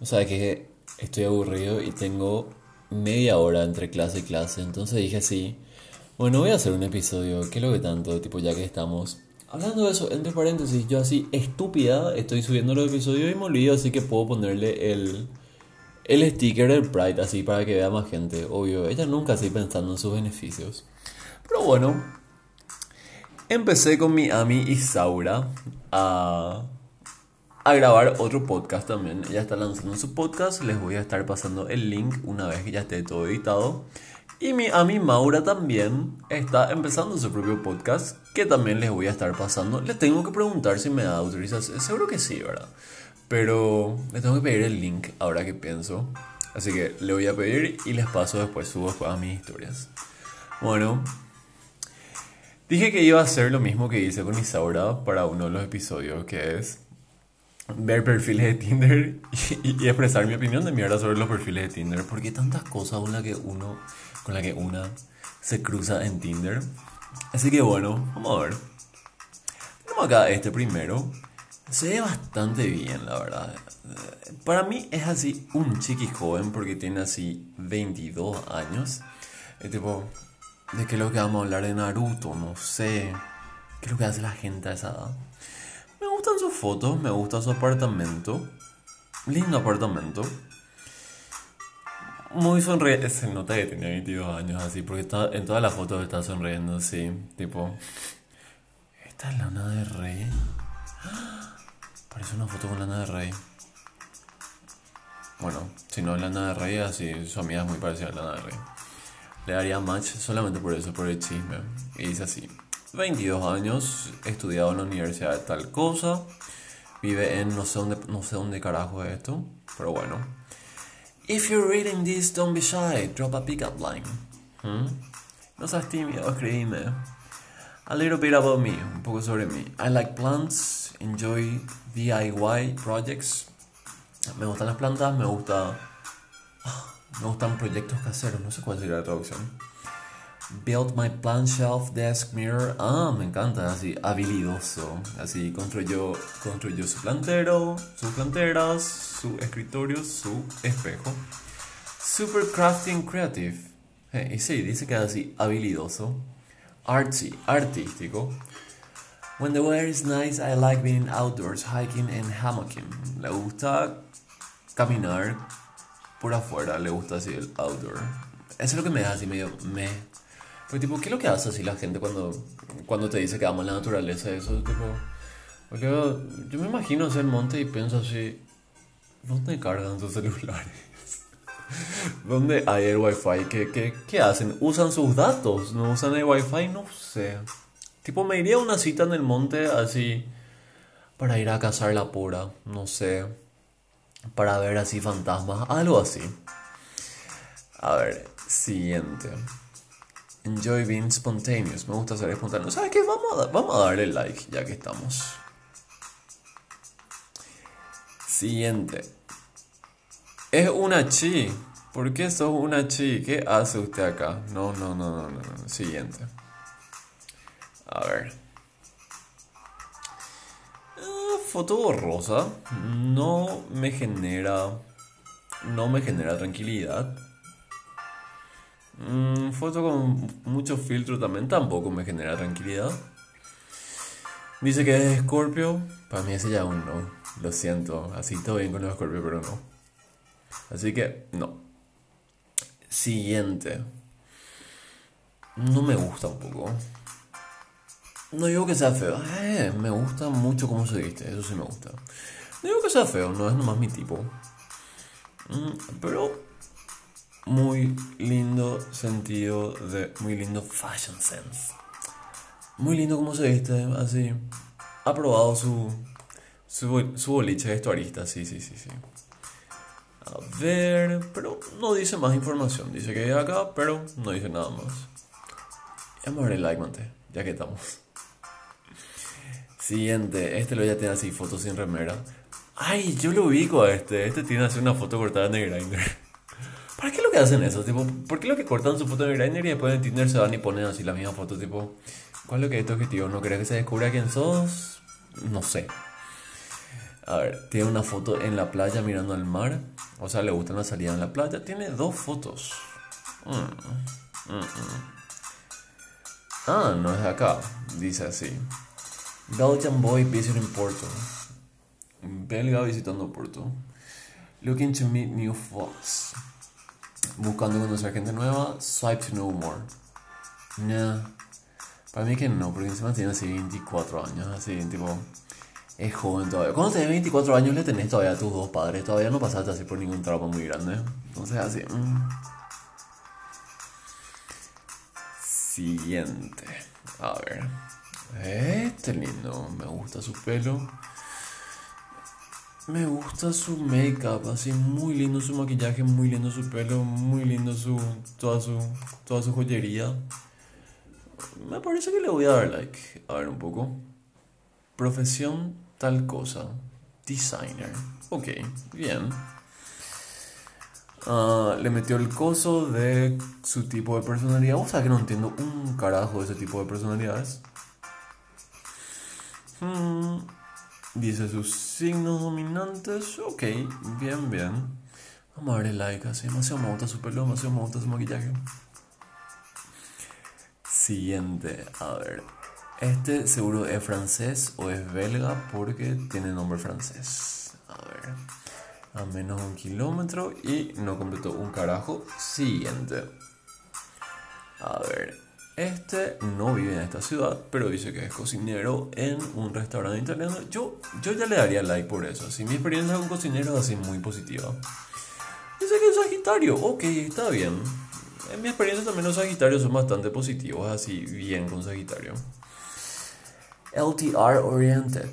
O sea que estoy aburrido y tengo media hora entre clase y clase. Entonces dije así, bueno, voy a hacer un episodio. ¿Qué lo que tanto? Tipo, ya que estamos. Hablando de eso, entre paréntesis, yo así, estúpida, estoy subiendo los episodios y me olvido, así que puedo ponerle el, el sticker del Pride, así para que vea más gente. Obvio, ella nunca así pensando en sus beneficios. Pero bueno, empecé con mi Ami Isaura a a grabar otro podcast también. Ella está lanzando su podcast. Les voy a estar pasando el link una vez que ya esté todo editado. Y mi, a mi Maura también está empezando su propio podcast. Que también les voy a estar pasando. Les tengo que preguntar si me da autorización. Seguro que sí, ¿verdad? Pero les tengo que pedir el link ahora que pienso. Así que le voy a pedir y les paso después, subo a mis historias. Bueno, dije que iba a hacer lo mismo que hice con Isaura para uno de los episodios, que es ver perfiles de Tinder y, expresar mi opinión de mierda sobre los perfiles de Tinder. Porque tantas cosas con las que uno, con la que una se cruza en Tinder. Así que bueno, vamos a ver. Tenemos acá este primero. Se ve bastante bien, la verdad. Para mí es así un chiqui joven porque tiene así 22 años. Es tipo, ¿de qué es lo que vamos a hablar de Naruto? No sé. ¿Qué es lo que hace la gente a esa edad? Me gustan sus fotos, me gusta su apartamento. Lindo apartamento. Muy sonriente. Se nota que tenía 22 años así, porque está, en todas las fotos está sonriendo así. Tipo. ¿Esta es Lana de Rey? Parece una foto con Lana de Rey. Bueno, si no es Lana de Rey, así su amiga es muy parecida a Lana de Rey. Le daría match solamente por eso, por el chisme. Y dice así. 22 años, estudiado en la universidad de tal cosa, vive en no sé dónde, no sé dónde carajo es esto, pero bueno. If you're reading this, don't be shy, drop a pickup line. ¿Mm? No seas tímido, escríbeme. A little bit about me, un poco sobre mí. I like plants, enjoy DIY projects. Me gustan las plantas, me gusta... Me gustan proyectos caseros, no sé cuál sería la traducción. Build my plant shelf desk mirror. Ah, me encanta, así habilidoso. Así construyó, construyó su plantero, sus planteras, su escritorio, su espejo. Super crafting creative. y sí, dice que es así habilidoso. Artsy, artístico. When the weather is nice, I like being outdoors, hiking and hammocking. Le gusta caminar por afuera, le gusta así el outdoor. Eso es lo que me da así medio me pues tipo, ¿qué es lo que hace así la gente cuando, cuando te dice que ama la naturaleza? Eso, tipo... Porque yo me imagino hacer monte y pienso así, ¿dónde cargan sus celulares? ¿Dónde hay el wifi? ¿Qué, qué, qué hacen? ¿Usan sus datos? ¿No usan el wifi? No sé. Tipo, me iría a una cita en el monte así para ir a cazar la pura, no sé. Para ver así fantasmas, algo así. A ver, siguiente. Enjoy being spontaneous. Me gusta ser espontáneo. ¿Sabes qué? Vamos a, vamos a darle like ya que estamos. Siguiente. Es una chi. ¿Por qué sos una chi? ¿Qué hace usted acá? No, no, no, no, no. Siguiente. A ver. Ah, foto borrosa. No me genera. No me genera tranquilidad. Mm, foto con mucho filtro también tampoco me genera tranquilidad. Dice que es Scorpio. Para mí ese ya un no. Lo siento. Así todo bien con los Scorpio, pero no. Así que no. Siguiente. No me gusta un poco. No digo que sea feo. Eh, me gusta mucho cómo se viste. Eso sí me gusta. No digo que sea feo. No es nomás mi tipo. Mm, pero muy lindo sentido de muy lindo fashion sense. Muy lindo como se viste, así. Ha probado su, su, su boliche vestuarista, sí, sí, sí, sí. A ver, pero no dice más información. Dice que es acá, pero no dice nada más. El like, mante, ya que estamos. Siguiente, este lo ya tiene así, fotos sin remera. Ay, yo lo ubico a este. Este tiene así una foto cortada en el grinder. ¿Para qué lo que hacen eso? Tipo, ¿Por qué lo que cortan su foto en Grindr y después en Tinder se van y ponen así la misma foto? Tipo, ¿cuál es lo que es tu objetivo? ¿No querés que se descubra quién sos? No sé. A ver, tiene una foto en la playa mirando al mar. O sea, le gusta la salida en la playa. Tiene dos fotos. Mm, mm, mm. Ah, no es de acá. Dice así. Belgian boy visiting Porto. Belga visitando Porto. Looking to meet new folks. Buscando conocer gente nueva. Swipe to know more. Nah. Para mí que no, porque encima tiene así 24 años. Así, tipo es joven todavía. Cuando tenés 24 años le tenés todavía a tus dos padres. Todavía no pasaste así por ningún trauma muy grande. Entonces así. Mm. Siguiente. A ver. Este lindo. Me gusta su pelo. Me gusta su make-up, así muy lindo su maquillaje, muy lindo su pelo, muy lindo su toda su toda su joyería. Me parece que le voy a dar like. A ver un poco. Profesión tal cosa. Designer. Ok, bien. Ah, le metió el coso de su tipo de personalidad. O sea que no entiendo un carajo de ese tipo de personalidades. Hmm, dice sus signos dominantes. Ok, bien, bien. Vamos a darle like así. Demasiado me gusta su pelo, demasiado me gusta su maquillaje. Siguiente, a ver. Este seguro es francés o es belga porque tiene nombre francés. A ver. A menos un kilómetro y no completó un carajo. Siguiente. A ver. Este no vive en esta ciudad, pero dice que es cocinero en un restaurante italiano. Yo, yo ya le daría like por eso. Si mi experiencia con cocinero es así muy positiva. Dice que es Sagitario. Ok, está bien. En mi experiencia también los Sagitarios son bastante positivos, así bien con Sagitario. LTR Oriented.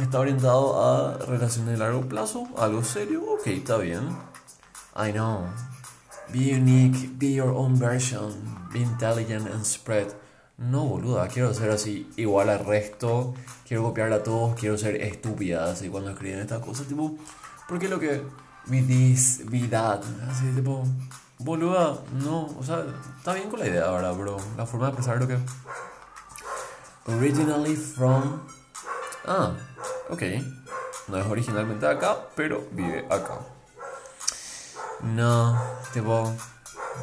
Está orientado a relaciones de largo plazo, algo serio. Ok, está bien. I know. Be unique, be your own version, be intelligent and spread. No, boluda, quiero ser así, igual al resto, quiero copiar a todos, quiero ser estúpida, así cuando escriben estas cosas, tipo, porque lo que. Be this, that, así, tipo, boluda, no, o sea, está bien con la idea ahora, bro, la forma de expresar lo que. Originally from. Ah, ok. No es originalmente acá, pero vive acá. No, tipo.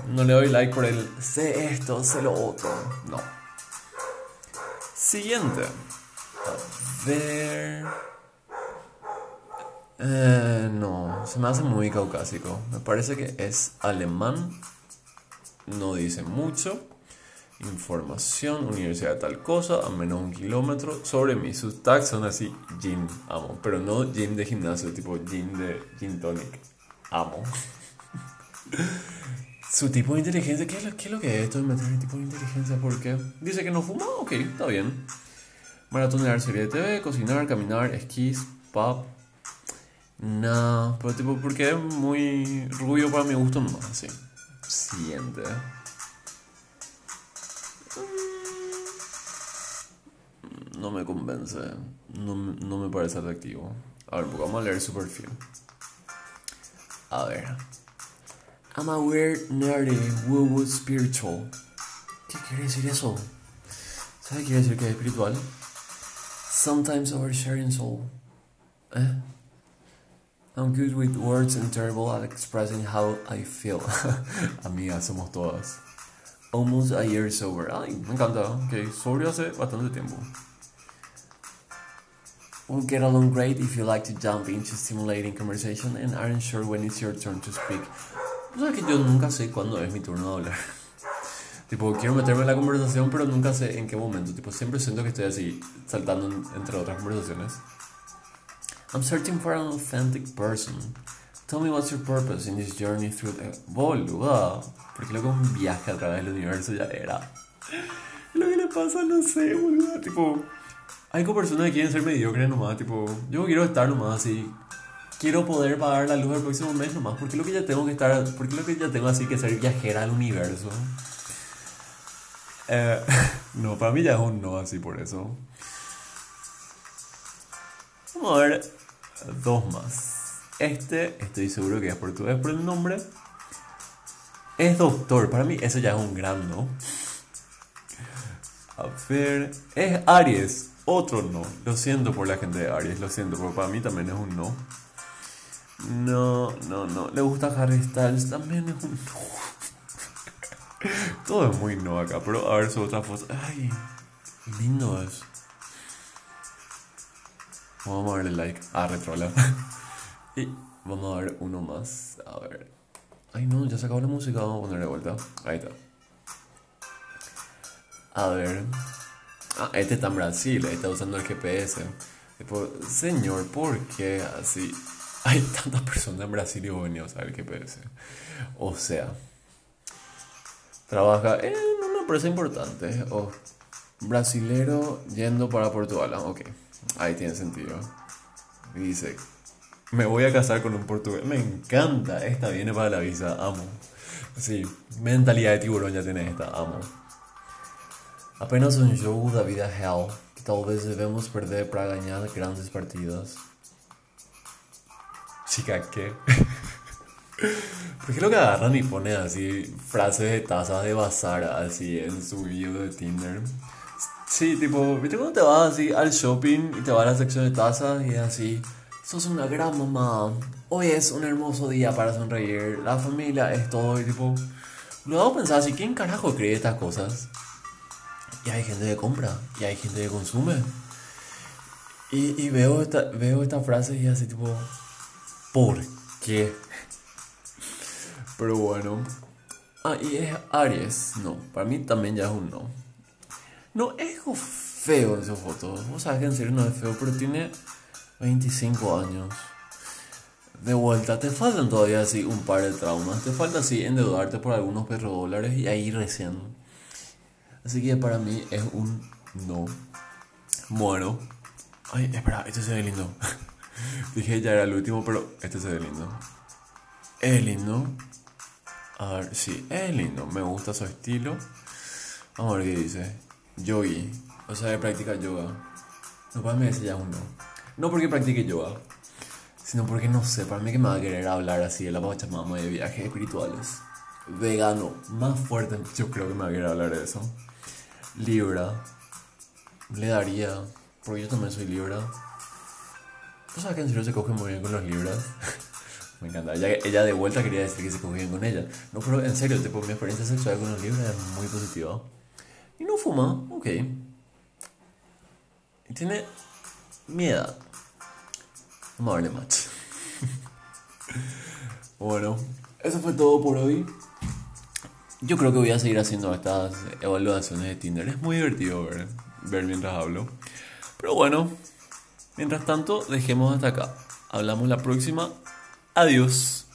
No le doy like por el sé esto, sé lo otro. No. Siguiente. A ver. Eh, no, se me hace muy caucásico. Me parece que es alemán. No dice mucho. Información, universidad tal cosa, a menos un kilómetro. Sobre mí, sus tags son así, gym, amo. Pero no gym de gimnasio, tipo gym de gin tonic. Amo. Su tipo de inteligencia, ¿qué es, lo, ¿qué es lo que es esto de meter el tipo de inteligencia? ¿Por qué? Dice que no fuma, ok, está bien. Maratonear serie de TV, cocinar, caminar, esquís, pop. No, pero tipo, porque es muy rubio para mi gusto más, sí. Siguiente. no me convence, no, no me parece atractivo. A ver, vamos a leer su perfil. A ver. I'm a weird, nerdy, woo-woo spiritual. ¿Qué quiere decir eso? ¿Sabe qué quiere decir que es espiritual? Sometimes oversharing soul. ¿Eh? I'm good with words and terrible at expressing how I feel. Amigas, somos todas. Almost a year sober. Ay, me encanta. Ok, sobrio hace bastante tiempo. We'll get along great if you like to jump into stimulating conversation and aren't sure when it's your turn to speak. Sea que yo nunca sé cuándo es mi turno de hablar. tipo, quiero meterme en la conversación, pero nunca sé en qué momento. Tipo, siempre siento que estoy así, saltando entre otras conversaciones. I'm searching for an authentic person. Tell me what's your purpose in this journey through the... Boluda. Porque luego un viaje a través del universo ya era. Lo que le pasa, no sé, boluda. Tipo... Hay personas que quieren ser mediocres nomás, tipo, yo quiero estar nomás así. Quiero poder pagar la luz el próximo mes nomás, porque lo que ya tengo que estar, porque lo que ya tengo así que ser viajera al universo. Eh, no, para mí ya es un no así por eso. Vamos a ver dos más. Este, estoy seguro que es portugués por el nombre. Es doctor, para mí eso ya es un gran no. A ver, es Aries. Otro no. Lo siento por la gente de Aries, lo siento, porque para mí también es un no. No, no, no. Le gusta Harry Styles, también es un. Todo es muy no acá, pero a ver su otra foto. Ay, lindo es. Vamos a darle like. Ah, retrola. y vamos a ver uno más. A ver. Ay, no, ya se la música. Vamos a poner de vuelta. Ahí está. A ver. Ah, este está en Brasil. Ahí está usando el GPS. Tipo, señor, ¿por qué así? Hay tantas personas en Brasil y vos a usar el GPS. O sea, trabaja en una empresa importante. O brasilero yendo para Portugal. Ah, ok, ahí tiene sentido. Dice, me voy a casar con un portugués. Me encanta. Esta viene para la visa. Amo. Sí, mentalidad de tiburón ya tiene esta. Amo. Apenas un jogo da vida real que talvez devemos perder para ganhar grandes partidas. Chica, ¿qué? ¿Por qué lo que agarran y ponen así frases de tazas de bazar así en su video de Tinder? Sí, tipo, ¿viste cuando te vas así al shopping y te vas a la sección de tazas y así? Sos una gran mamá. Hoy es un hermoso día para sonreír. La familia es todo y tipo... Luego pensar así, ¿quién carajo cree estas cosas? Y hay gente que compra, y hay gente que consume. Y, y veo, esta, veo esta frase y así tipo... ¿Por qué? Pero bueno. Ah, y es Aries. No, para mí también ya es un no. No, es feo esa foto. Vos sabés que en serio no es feo, pero tiene 25 años. De vuelta, te faltan todavía así un par de traumas. Te falta así endeudarte por algunos perros dólares y ahí recién. Así que para mí es un no. Bueno. Ay, espera, este se ve lindo. Dije ya era el último, pero este se ve lindo. Es lindo. A ver, sí, es lindo. Me gusta su estilo. Vamos a ver qué dice. Yogi. O sea, de practicar yoga. No, para mí ese ya es un no. No porque practique yoga, sino porque no sé, para mí que me va a querer hablar así de la Pachamama de viajes espirituales. Vegano, más fuerte, yo creo que me va a querer hablar de eso. Libra, le daría, porque yo también soy Libra. ¿Tú sabes que en serio se coge muy bien con los Libras? me encanta. Ella, de vuelta quería decir que se coge bien con ella. No, pero en serio, tipo, mi experiencia sexual con los Libras es muy positiva. Y no fuma, ok. Y tiene miedo. Match. bueno, eso fue todo por hoy. Yo creo que voy a seguir haciendo estas evaluaciones de Tinder. Es muy divertido ver, ver mientras hablo. Pero bueno, mientras tanto, dejemos hasta acá. Hablamos la próxima. Adiós.